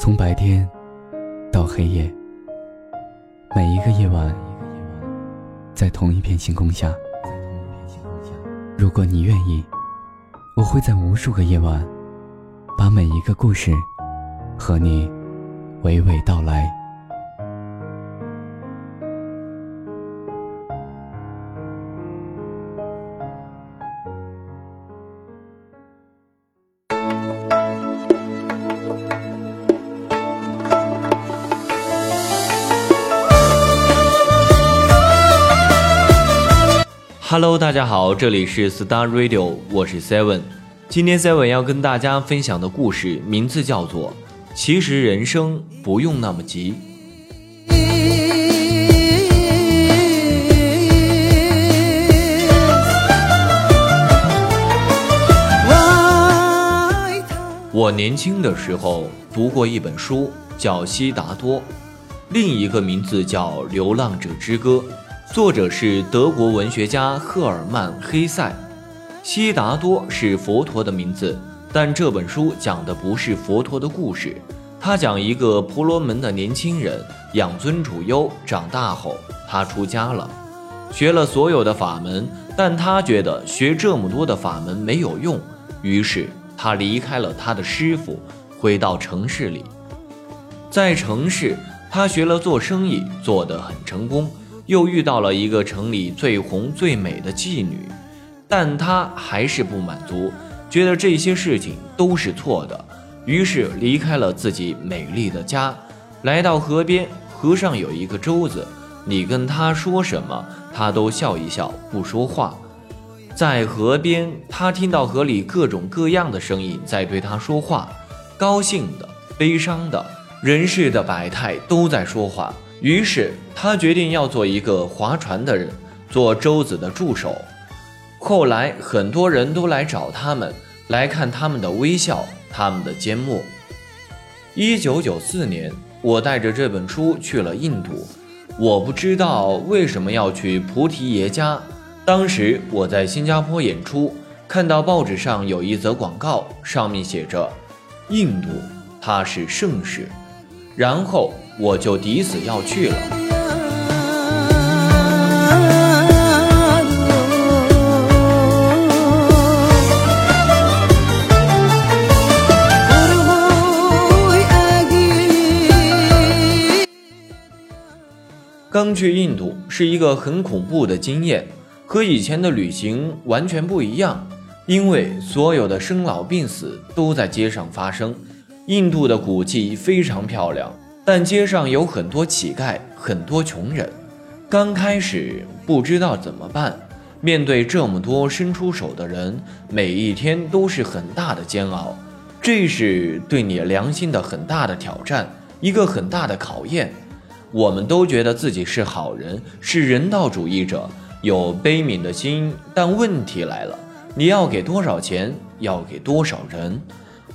从白天到黑夜，每一个夜晚，在同一片星空下。如果你愿意，我会在无数个夜晚，把每一个故事和你娓娓道来。Hello，大家好，这里是 Star Radio，我是 Seven。今天 Seven 要跟大家分享的故事名字叫做《其实人生不用那么急》。我年轻的时候读过一本书，叫《悉达多》，另一个名字叫《流浪者之歌》。作者是德国文学家赫尔曼·黑塞，悉达多是佛陀的名字，但这本书讲的不是佛陀的故事，他讲一个婆罗门的年轻人养尊处优，长大后他出家了，学了所有的法门，但他觉得学这么多的法门没有用，于是他离开了他的师傅，回到城市里，在城市他学了做生意，做得很成功。又遇到了一个城里最红最美的妓女，但他还是不满足，觉得这些事情都是错的，于是离开了自己美丽的家，来到河边。河上有一个舟子，你跟他说什么，他都笑一笑，不说话。在河边，他听到河里各种各样的声音在对他说话，高兴的、悲伤的，人世的百态都在说话。于是他决定要做一个划船的人，做舟子的助手。后来很多人都来找他们，来看他们的微笑，他们的缄默。一九九四年，我带着这本书去了印度。我不知道为什么要去菩提耶家。当时我在新加坡演出，看到报纸上有一则广告，上面写着：“印度，它是盛世。”然后。我就抵死要去了。刚去印度是一个很恐怖的经验，和以前的旅行完全不一样，因为所有的生老病死都在街上发生。印度的古迹非常漂亮。但街上有很多乞丐，很多穷人。刚开始不知道怎么办，面对这么多伸出手的人，每一天都是很大的煎熬。这是对你良心的很大的挑战，一个很大的考验。我们都觉得自己是好人，是人道主义者，有悲悯的心。但问题来了，你要给多少钱？要给多少人？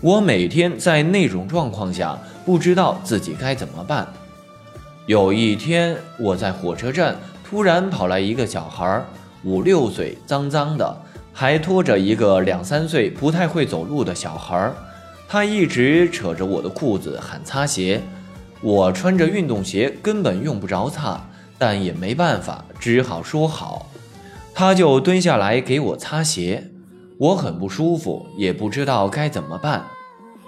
我每天在那种状况下，不知道自己该怎么办。有一天，我在火车站，突然跑来一个小孩，五六岁，脏脏的，还拖着一个两三岁不太会走路的小孩。他一直扯着我的裤子喊擦鞋。我穿着运动鞋，根本用不着擦，但也没办法，只好说好。他就蹲下来给我擦鞋。我很不舒服，也不知道该怎么办。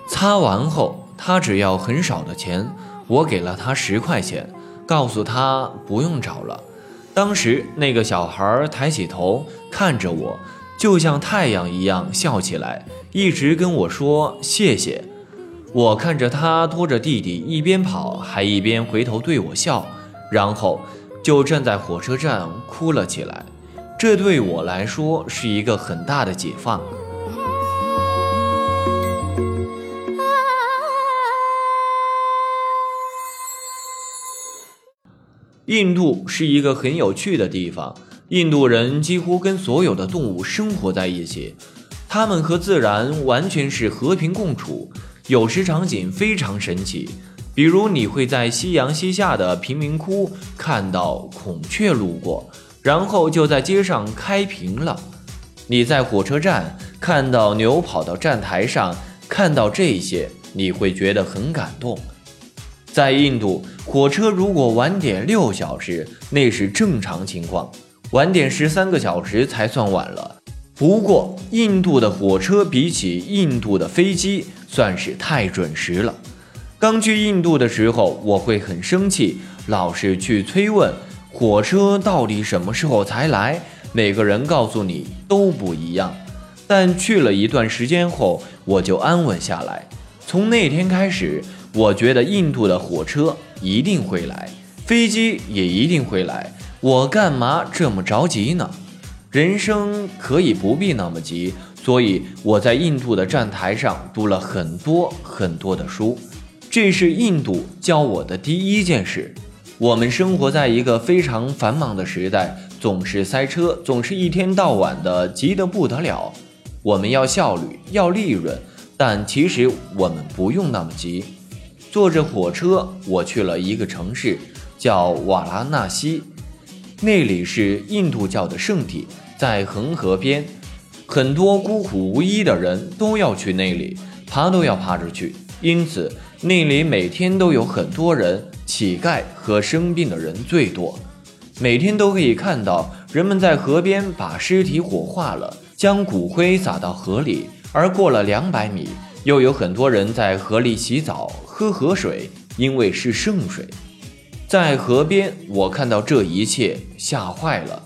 擦完后，他只要很少的钱，我给了他十块钱，告诉他不用找了。当时那个小孩抬起头看着我，就像太阳一样笑起来，一直跟我说谢谢。我看着他拖着弟弟一边跑，还一边回头对我笑，然后就站在火车站哭了起来。这对我来说是一个很大的解放。印度是一个很有趣的地方，印度人几乎跟所有的动物生活在一起，他们和自然完全是和平共处。有时场景非常神奇，比如你会在夕阳西下的贫民窟看到孔雀路过。然后就在街上开屏了。你在火车站看到牛跑到站台上，看到这些，你会觉得很感动。在印度，火车如果晚点六小时，那是正常情况；晚点十三个小时才算晚了。不过，印度的火车比起印度的飞机，算是太准时了。刚去印度的时候，我会很生气，老是去催问火车到底什么时候才来。每个人告诉你都不一样。但去了一段时间后，我就安稳下来。从那天开始，我觉得印度的火车一定会来，飞机也一定会来。我干嘛这么着急呢？人生可以不必那么急，所以我在印度的站台上读了很多很多的书。这是印度教我的第一件事。我们生活在一个非常繁忙的时代，总是塞车，总是一天到晚的急得不得了。我们要效率，要利润，但其实我们不用那么急。坐着火车，我去了一个城市，叫瓦拉纳西。那里是印度教的圣地，在恒河边，很多孤苦无依的人都要去那里，爬都要爬着去。因此，那里每天都有很多人，乞丐和生病的人最多。每天都可以看到人们在河边把尸体火化了，将骨灰撒到河里。而过了两百米，又有很多人在河里洗澡、喝河水，因为是圣水。在河边，我看到这一切，吓坏了。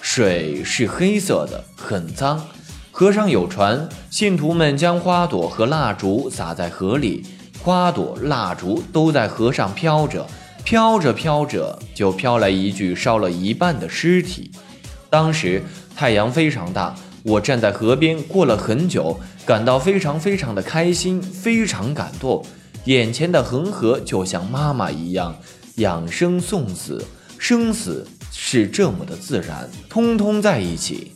水是黑色的，很脏。河上有船，信徒们将花朵和蜡烛撒在河里，花朵、蜡烛都在河上飘着，飘着飘着，就飘来一具烧了一半的尸体。当时太阳非常大，我站在河边过了很久，感到非常非常的开心，非常感动。眼前的恒河就像妈妈一样。养生送死，生死是这么的自然，通通在一起。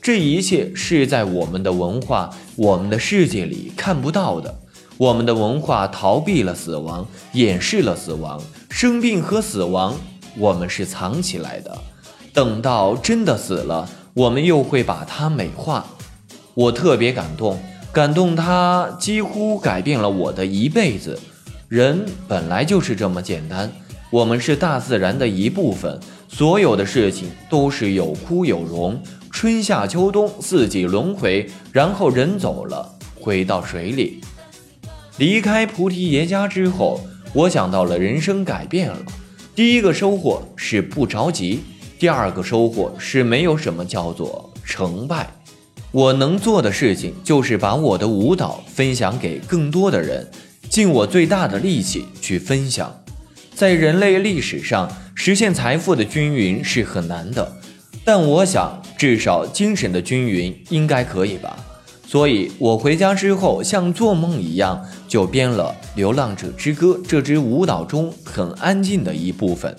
这一切是在我们的文化、我们的世界里看不到的。我们的文化逃避了死亡，掩饰了死亡，生病和死亡，我们是藏起来的。等到真的死了，我们又会把它美化。我特别感动，感动它几乎改变了我的一辈子。人本来就是这么简单。我们是大自然的一部分，所有的事情都是有枯有荣，春夏秋冬四季轮回，然后人走了，回到水里。离开菩提爷家之后，我想到了人生改变了。第一个收获是不着急，第二个收获是没有什么叫做成败。我能做的事情就是把我的舞蹈分享给更多的人，尽我最大的力气去分享。在人类历史上，实现财富的均匀是很难的，但我想，至少精神的均匀应该可以吧。所以，我回家之后，像做梦一样，就编了《流浪者之歌》这支舞蹈中很安静的一部分。